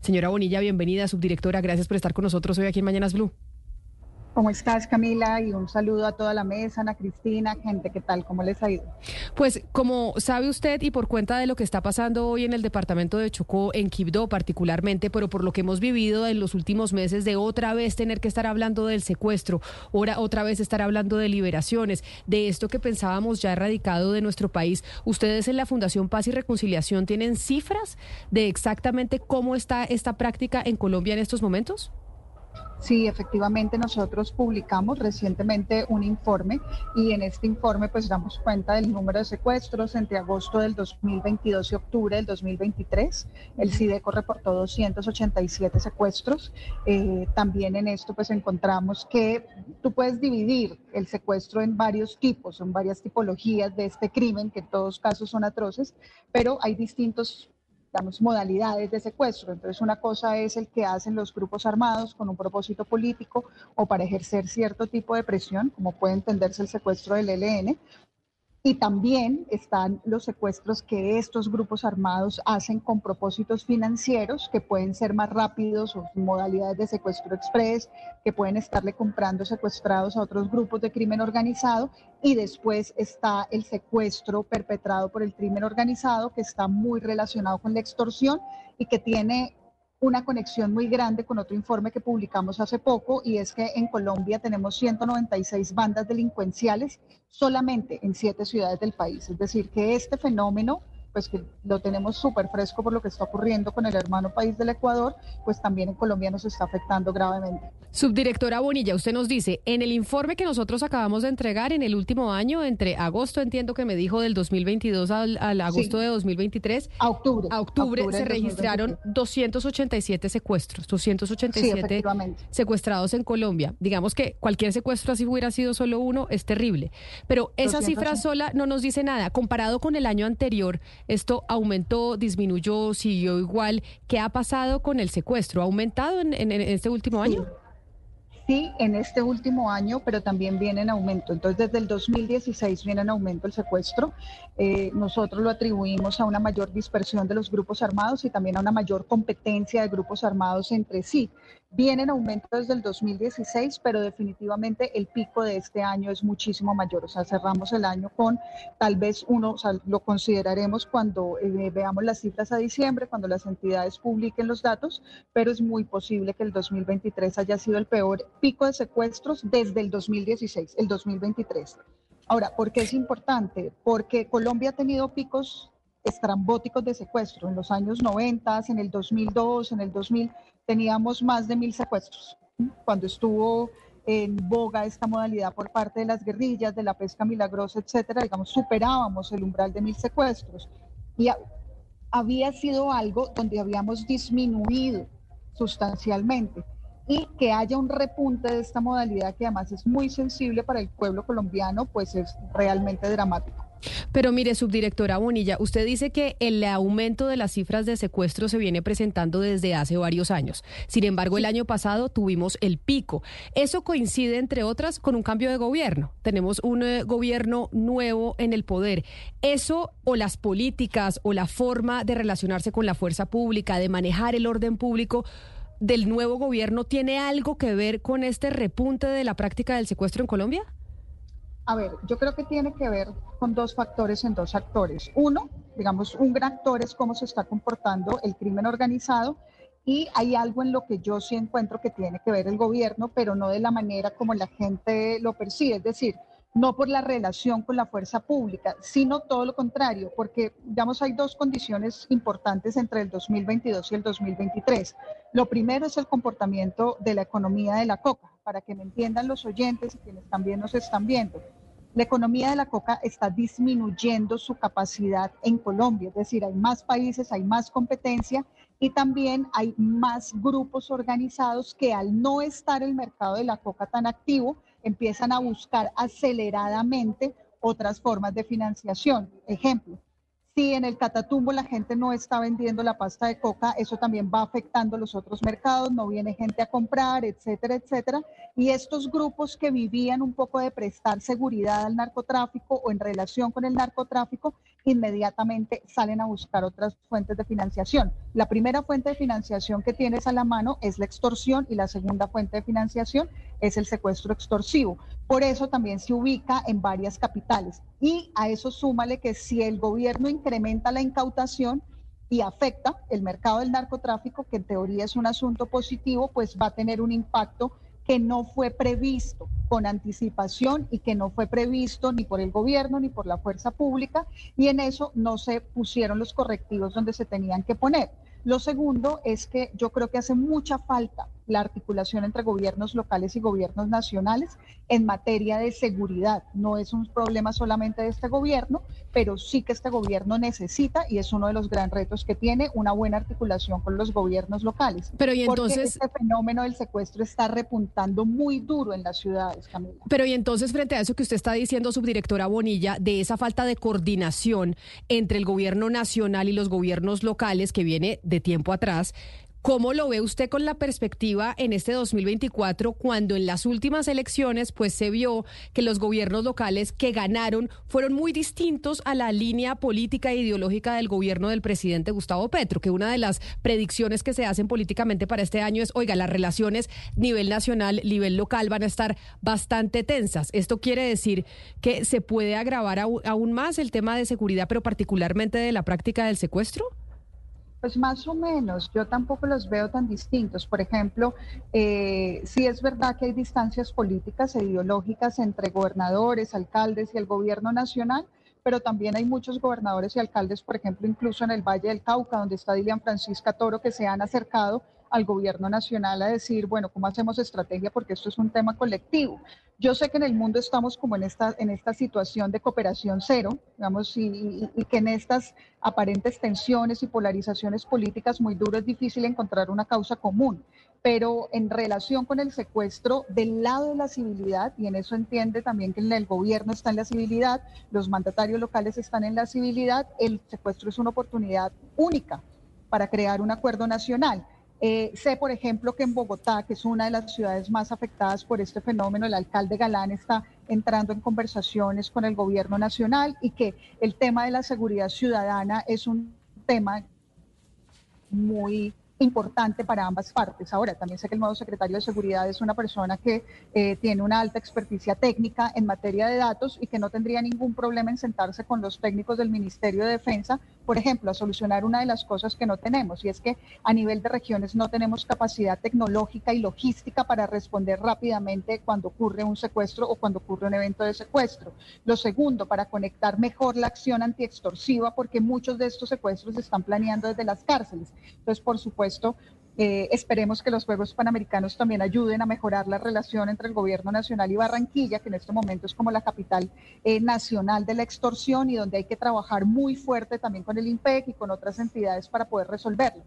Señora Bonilla, bienvenida, subdirectora. Gracias por estar con nosotros hoy aquí en Mañanas Blue. ¿Cómo estás, Camila? Y un saludo a toda la mesa, Ana Cristina, gente, ¿qué tal? ¿Cómo les ha ido? Pues como sabe usted y por cuenta de lo que está pasando hoy en el departamento de Chocó, en Quibdó particularmente, pero por lo que hemos vivido en los últimos meses de otra vez tener que estar hablando del secuestro, ahora otra vez estar hablando de liberaciones, de esto que pensábamos ya erradicado de nuestro país, ¿ustedes en la Fundación Paz y Reconciliación tienen cifras de exactamente cómo está esta práctica en Colombia en estos momentos? Sí, efectivamente nosotros publicamos recientemente un informe y en este informe pues damos cuenta del número de secuestros entre agosto del 2022 y octubre del 2023. El CIDECO reportó 287 secuestros. Eh, también en esto pues encontramos que tú puedes dividir el secuestro en varios tipos, son varias tipologías de este crimen que en todos casos son atroces, pero hay distintos digamos, modalidades de secuestro. Entonces, una cosa es el que hacen los grupos armados con un propósito político o para ejercer cierto tipo de presión, como puede entenderse el secuestro del ELN, y también están los secuestros que estos grupos armados hacen con propósitos financieros, que pueden ser más rápidos o modalidades de secuestro express, que pueden estarle comprando secuestrados a otros grupos de crimen organizado. Y después está el secuestro perpetrado por el crimen organizado, que está muy relacionado con la extorsión y que tiene una conexión muy grande con otro informe que publicamos hace poco y es que en Colombia tenemos 196 bandas delincuenciales solamente en siete ciudades del país. Es decir, que este fenómeno pues que lo tenemos súper fresco por lo que está ocurriendo con el hermano país del Ecuador, pues también en Colombia nos está afectando gravemente. Subdirectora Bonilla, usted nos dice, en el informe que nosotros acabamos de entregar en el último año, entre agosto, entiendo que me dijo, del 2022 al, agosto de 2023, a octubre, a octubre, se registraron 287 secuestros, 287 secuestrados en Colombia. Digamos que cualquier secuestro así hubiera sido solo uno, es terrible. Pero esa cifra sola no nos dice nada. Comparado con el año anterior, ¿Esto aumentó, disminuyó, siguió igual? ¿Qué ha pasado con el secuestro? ¿Ha aumentado en, este último año? Sí, en este último año, pero también viene en aumento. Entonces, desde el 2016 viene en aumento el secuestro. Eh, nosotros lo atribuimos a una mayor dispersión de los grupos armados y también a una mayor competencia de grupos armados entre sí. Viene en aumento desde el 2016, pero definitivamente el pico de este año es muchísimo mayor. O sea, cerramos el año con tal vez uno, o sea, lo consideraremos cuando eh, veamos las cifras a diciembre, cuando las entidades publiquen los datos, pero es muy posible que el 2023 haya sido el peor pico de secuestros desde el 2016, el 2023. Ahora, ¿por qué es importante? Porque Colombia ha tenido picos estrambóticos de secuestro en los años 90, en el 2002, en el 2000 teníamos más de mil secuestros. Cuando estuvo en boga esta modalidad por parte de las guerrillas, de la pesca milagrosa, etcétera, digamos, superábamos el umbral de mil secuestros. Y había sido algo donde habíamos disminuido sustancialmente y que haya un repunte de esta modalidad que además es muy sensible para el pueblo colombiano, pues es realmente dramático. Pero mire, subdirectora Bonilla, usted dice que el aumento de las cifras de secuestro se viene presentando desde hace varios años. Sin embargo, el año pasado tuvimos el pico. Eso coincide, entre otras, con un cambio de gobierno. Tenemos un eh, gobierno nuevo en el poder. Eso o las políticas o la forma de relacionarse con la fuerza pública, de manejar el orden público del nuevo gobierno, ¿tiene algo que ver con este repunte de la práctica del secuestro en Colombia? A ver, yo creo que tiene que ver con dos factores en dos actores. Uno, digamos, un gran actor es cómo se está comportando el crimen organizado y hay algo en lo que yo sí encuentro que tiene que ver el gobierno, pero no de la manera como la gente lo percibe, es decir, no por la relación con la fuerza pública, sino todo lo contrario, porque, digamos, hay dos condiciones importantes entre el 2022 y el 2023. Lo primero es el comportamiento de la economía de la coca, para que me entiendan los oyentes y quienes también nos están viendo. La economía de la coca está disminuyendo su capacidad en Colombia, es decir, hay más países, hay más competencia y también hay más grupos organizados que al no estar el mercado de la coca tan activo, empiezan a buscar aceleradamente otras formas de financiación. Ejemplo, si en el Catatumbo la gente no está vendiendo la pasta de coca, eso también va afectando los otros mercados, no viene gente a comprar, etcétera, etcétera. Y estos grupos que vivían un poco de prestar seguridad al narcotráfico o en relación con el narcotráfico, inmediatamente salen a buscar otras fuentes de financiación. La primera fuente de financiación que tienes a la mano es la extorsión y la segunda fuente de financiación es el secuestro extorsivo. Por eso también se ubica en varias capitales. Y a eso súmale que si el gobierno incrementa la incautación, y afecta el mercado del narcotráfico, que en teoría es un asunto positivo, pues va a tener un impacto que no fue previsto con anticipación y que no fue previsto ni por el gobierno ni por la fuerza pública y en eso no se pusieron los correctivos donde se tenían que poner. Lo segundo es que yo creo que hace mucha falta la articulación entre gobiernos locales y gobiernos nacionales en materia de seguridad. No es un problema solamente de este gobierno, pero sí que este gobierno necesita, y es uno de los grandes retos que tiene, una buena articulación con los gobiernos locales. Pero y entonces... Porque este fenómeno del secuestro está repuntando muy duro en las ciudades, Camila. Pero y entonces, frente a eso que usted está diciendo, subdirectora Bonilla, de esa falta de coordinación entre el gobierno nacional y los gobiernos locales que viene de tiempo atrás, ¿Cómo lo ve usted con la perspectiva en este 2024 cuando en las últimas elecciones pues se vio que los gobiernos locales que ganaron fueron muy distintos a la línea política e ideológica del gobierno del presidente Gustavo Petro, que una de las predicciones que se hacen políticamente para este año es, oiga, las relaciones nivel nacional, nivel local van a estar bastante tensas. Esto quiere decir que se puede agravar aún más el tema de seguridad, pero particularmente de la práctica del secuestro? Pues más o menos, yo tampoco los veo tan distintos. Por ejemplo, eh, sí es verdad que hay distancias políticas e ideológicas entre gobernadores, alcaldes y el gobierno nacional, pero también hay muchos gobernadores y alcaldes, por ejemplo, incluso en el Valle del Cauca, donde está Dilian Francisca Toro, que se han acercado al gobierno nacional a decir, bueno, ¿cómo hacemos estrategia? Porque esto es un tema colectivo. Yo sé que en el mundo estamos como en esta, en esta situación de cooperación cero, digamos, y, que en estas aparentes tensiones y polarizaciones políticas muy duras es difícil encontrar una causa común. Pero en relación con el secuestro del lado de la civilidad, y en eso entiende también que el gobierno está en la civilidad, los mandatarios locales están en la civilidad, el secuestro es una oportunidad única para crear un acuerdo nacional. Eh, sé, por ejemplo, que en Bogotá, que es una de las ciudades más afectadas por este fenómeno, el alcalde Galán está entrando en conversaciones con el gobierno nacional y que el tema de la seguridad ciudadana es un tema muy importante para ambas partes. Ahora, también sé que el nuevo secretario de Seguridad es una persona que eh, tiene una alta experticia técnica en materia de datos y que no tendría ningún problema en sentarse con los técnicos del Ministerio de Defensa, por ejemplo, a solucionar una de las cosas que no tenemos, y es que a nivel de regiones no tenemos capacidad tecnológica y logística para responder rápidamente cuando ocurre un secuestro o cuando ocurre un evento de secuestro. Lo segundo, para conectar mejor la acción antiextorsiva, porque muchos de estos secuestros se están planeando desde las cárceles. Entonces, por supuesto, eh, esperemos que los Juegos Panamericanos también ayuden a mejorar la relación entre el gobierno nacional y Barranquilla, que en este momento es como la capital eh, nacional de la extorsión y donde hay que trabajar muy fuerte también con el IMPEC y con otras entidades para poder resolverlo.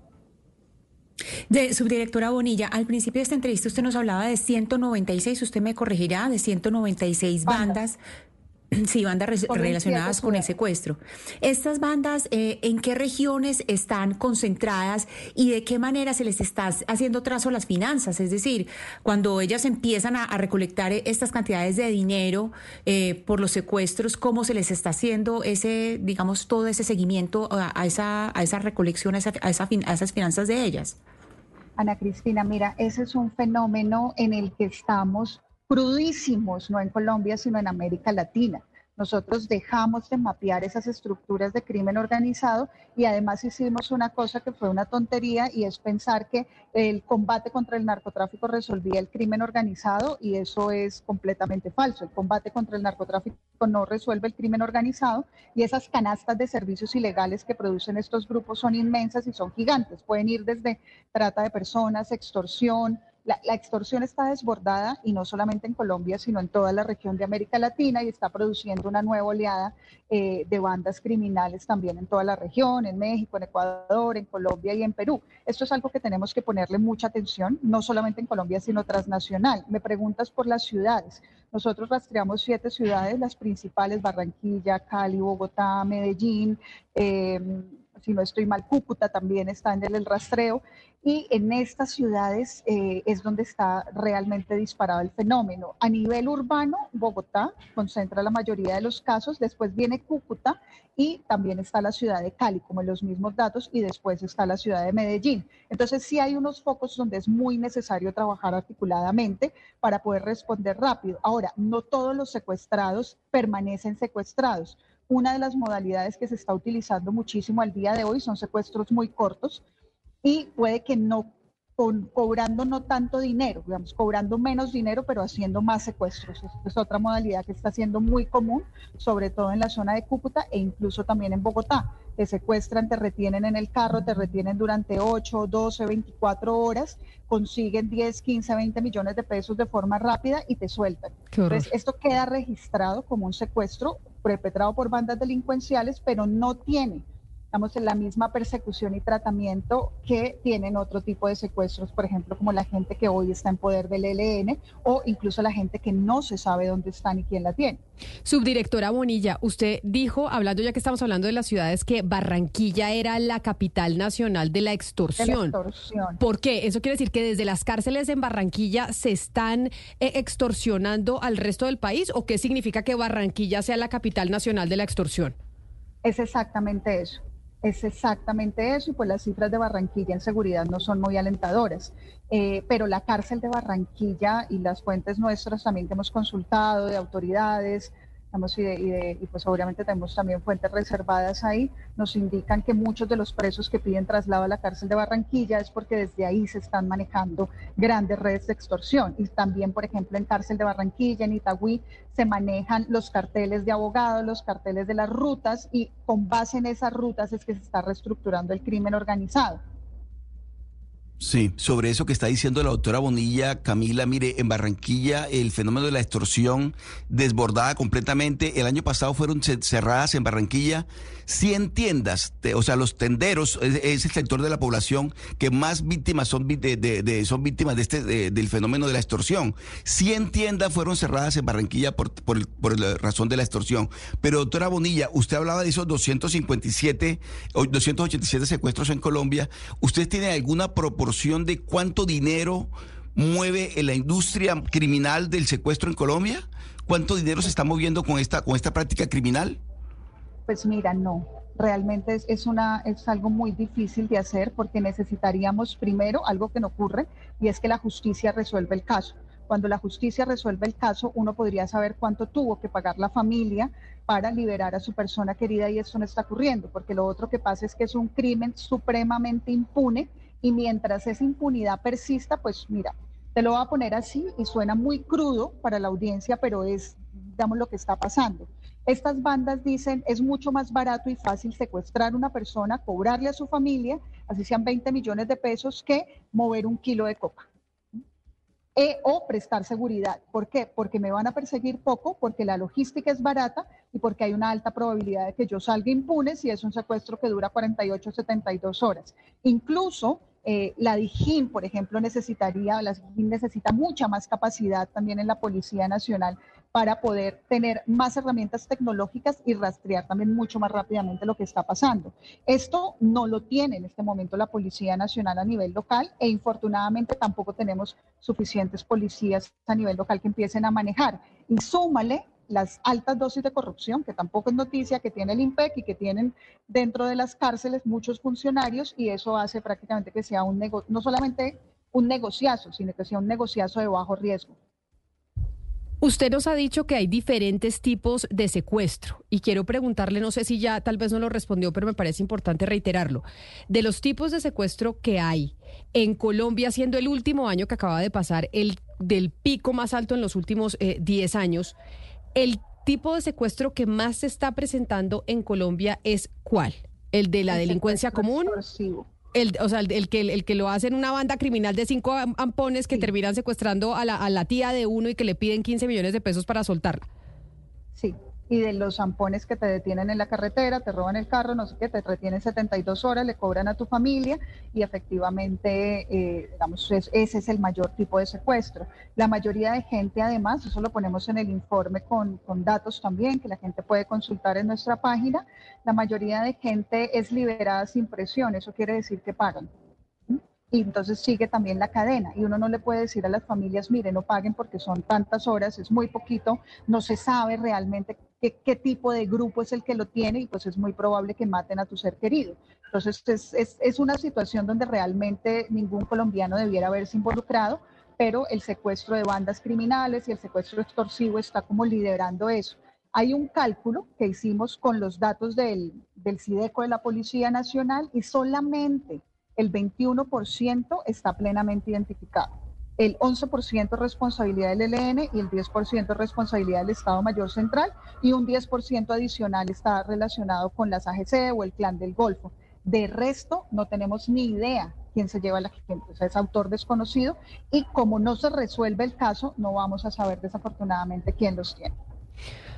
De subdirectora Bonilla, al principio de esta entrevista usted nos hablaba de 196, usted me corregirá, de 196 bandas Sí, bandas relacionadas con el secuestro. ¿Estas bandas eh, en qué regiones están concentradas y de qué manera se les está haciendo trazo a las finanzas? Es decir, cuando ellas empiezan a, recolectar estas cantidades de dinero eh, por los secuestros, ¿cómo se les está haciendo ese, digamos, todo ese seguimiento a, esa, a esa recolección, a, esa, a, a esas finanzas de ellas? Ana Cristina, mira, ese es un fenómeno en el que estamos crudísimos, no en Colombia, sino en América Latina. Nosotros dejamos de mapear esas estructuras de crimen organizado y además hicimos una cosa que fue una tontería y es pensar que el combate contra el narcotráfico resolvía el crimen organizado y eso es completamente falso. El combate contra el narcotráfico no resuelve el crimen organizado y esas canastas de servicios ilegales que producen estos grupos son inmensas y son gigantes. Pueden ir desde trata de personas, extorsión, la, extorsión está desbordada y no solamente en Colombia, sino en toda la región de América Latina y está produciendo una nueva oleada eh, de bandas criminales también en toda la región, en México, en Ecuador, en Colombia y en Perú. Esto es algo que tenemos que ponerle mucha atención, no solamente en Colombia, sino transnacional. Me preguntas por las ciudades. Nosotros rastreamos siete ciudades, las principales, Barranquilla, Cali, Bogotá, Medellín. Eh, si no estoy mal, Cúcuta también está en el rastreo. Y en estas ciudades eh, es donde está realmente disparado el fenómeno. A nivel urbano, Bogotá concentra la mayoría de los casos, después viene Cúcuta y también está la ciudad de Cali, como en los mismos datos, y después está la ciudad de Medellín. Entonces sí hay unos focos donde es muy necesario trabajar articuladamente para poder responder rápido. Ahora, no todos los secuestrados permanecen secuestrados. Una de las modalidades que se está utilizando muchísimo al día de hoy son secuestros muy cortos y puede que no cobrando no tanto dinero, digamos, cobrando menos dinero, pero haciendo más secuestros. es otra modalidad que está siendo muy común, sobre todo en la zona de Cúcuta e incluso también en Bogotá. Te secuestran, te retienen en el carro, te retienen durante 8, 12, 24 horas, consiguen 10, 15, 20 millones de pesos de forma rápida y te sueltan. Entonces, esto queda registrado como un secuestro perpetrado por bandas delincuenciales, pero no tiene estamos en la misma persecución y tratamiento que tienen otro tipo de secuestros, por ejemplo, como la gente que hoy está en poder del ELN o incluso la gente que no se sabe dónde están y quién la tiene. Subdirectora Bonilla, usted dijo, hablando ya que estamos hablando de las ciudades, que Barranquilla era la capital nacional de la extorsión. ¿Por qué? ¿Eso quiere decir que desde las cárceles en Barranquilla se están eh, extorsionando al resto del país o qué significa que Barranquilla sea la capital nacional de la extorsión? Es exactamente eso. Es exactamente eso y pues las cifras de Barranquilla en seguridad no son muy alentadoras. Eh, pero la cárcel de Barranquilla y las fuentes nuestras también que hemos consultado de autoridades, y, pues obviamente tenemos también fuentes reservadas ahí, nos indican que muchos de los presos que piden traslado a la cárcel de Barranquilla es porque desde ahí se están manejando grandes redes de extorsión. Y también, por ejemplo, en cárcel de Barranquilla, en Itagüí, se manejan los carteles de abogados, los carteles de las rutas y con base en esas rutas es que se está reestructurando el crimen organizado. Sí, sobre eso que está diciendo la doctora Bonilla, Camila, mire, en Barranquilla el fenómeno de la extorsión desbordada completamente. El año pasado fueron cerradas en Barranquilla 100 tiendas, o sea, los tenderos es, el sector de la población que más víctimas son, de, son víctimas de este, del fenómeno de la extorsión. 100 tiendas fueron cerradas en Barranquilla por, por, por, la razón de la extorsión. Pero doctora Bonilla, usted hablaba de esos 257 o 287 secuestros en Colombia. ¿Usted tiene alguna proporción de cuánto dinero mueve en la industria criminal del secuestro en Colombia? ¿Cuánto dinero se está moviendo con esta, con esta práctica criminal? Pues mira, no. Realmente es, es, una, es algo muy difícil de hacer porque necesitaríamos primero algo que no ocurre y es que la justicia resuelva el caso. Cuando la justicia resuelve el caso, uno podría saber cuánto tuvo que pagar la familia para liberar a su persona querida y eso no está ocurriendo, porque lo otro que pasa es que es un crimen supremamente impune y mientras esa impunidad persista, pues mira, te lo voy a poner así y suena muy crudo para la audiencia, pero es, digamos, lo que está pasando. Estas bandas dicen es mucho más barato y fácil secuestrar a una persona, cobrarle a su familia, así sean 20 millones de pesos, que mover un kilo de coca. E, o prestar seguridad. ¿Por qué? Porque me van a perseguir poco, porque la logística es barata y porque hay una alta probabilidad de que yo salga impune si es un secuestro que dura 48 o 72 horas. Incluso eh, la DIJÍN, por ejemplo, necesitaría, la DIJÍN necesita mucha más capacidad también en la Policía Nacional para poder tener más herramientas tecnológicas y rastrear también mucho más rápidamente lo que está pasando. Esto no lo tiene en este momento la Policía Nacional a nivel local e infortunadamente tampoco tenemos suficientes policías a nivel local que empiecen a manejar. Y súmale las altas dosis de corrupción, que tampoco es noticia, que tiene el IMPEC y que tienen dentro de las cárceles muchos funcionarios y eso hace prácticamente que sea un negocio, no solamente un negociazo, sino que sea un negociazo de bajo riesgo. Usted nos ha dicho que hay diferentes tipos de secuestro y quiero preguntarle, no sé si ya tal vez no lo respondió, pero me parece importante reiterarlo. De los tipos de secuestro que hay en Colombia, siendo el último año que acaba de pasar, el del pico más alto en los últimos 10 eh, años, el tipo de secuestro que más se está presentando en Colombia es cuál? ¿El de la delincuencia común? El, o sea, el, que, el que lo hace en una banda criminal de cinco ampones que terminan secuestrando a la, a la tía de uno y que le piden 15 millones de pesos para soltarla. Sí, y de los zampones que te detienen en la carretera, te roban el carro, no sé qué, te retienen 72 horas, le cobran a tu familia y efectivamente, eh, digamos, ese es el mayor tipo de secuestro. La mayoría de gente, además, eso lo ponemos en el informe con, con datos también, que la gente puede consultar en nuestra página, la mayoría de gente es liberada sin presión, eso quiere decir que pagan y entonces sigue también la cadena y uno no le puede decir a las familias, mire, no paguen porque son tantas horas, es muy poquito, no se sabe realmente qué, tipo de grupo es el que lo tiene y pues es muy probable que maten a tu ser querido. Entonces es, es, es una situación donde realmente ningún colombiano debiera haberse involucrado, pero el secuestro de bandas criminales y el secuestro extorsivo está como liderando eso. Hay un cálculo que hicimos con los datos del, del CIDECO de la Policía Nacional y solamente el 21% está plenamente identificado. El 11% es responsabilidad del ELN y el 10% es responsabilidad del Estado Mayor Central y un 10% adicional está relacionado con las AGC o el Clan del Golfo. De resto, no tenemos ni idea quién se lleva la gente, o sea, es autor desconocido y como no se resuelve el caso, no vamos a saber desafortunadamente quién los tiene.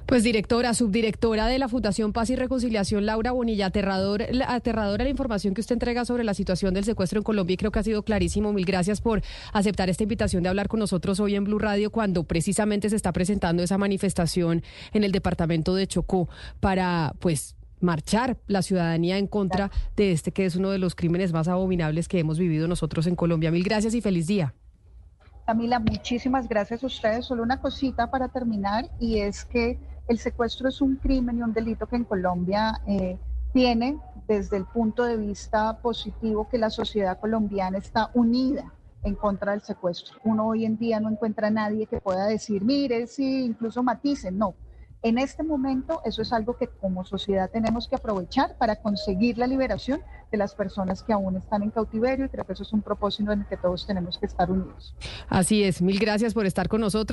Pues directora, subdirectora de la Fundación Paz y Reconciliación, Laura Bonilla, aterrador, aterradora la información que usted entrega sobre la situación del secuestro en Colombia y creo que ha sido clarísimo. Mil gracias por aceptar esta invitación de hablar con nosotros hoy en Blue Radio cuando precisamente se está presentando esa manifestación en el departamento de Chocó para, pues, marchar la ciudadanía en contra de este que es uno de los crímenes más abominables que hemos vivido nosotros en Colombia. Mil gracias y feliz día. Camila, muchísimas gracias a ustedes. Solo una cosita para terminar y es que el secuestro es un crimen y un delito que en Colombia eh, tiene desde el punto de vista positivo que la sociedad colombiana está unida en contra del secuestro. Uno hoy en día no encuentra a nadie que pueda decir, mire, sí, incluso maticen, no. En este momento eso es algo que como sociedad tenemos que aprovechar para conseguir la liberación de las personas que aún están en cautiverio y creo que eso es un propósito en el que todos tenemos que estar unidos. Así es, mil gracias por estar con nosotros.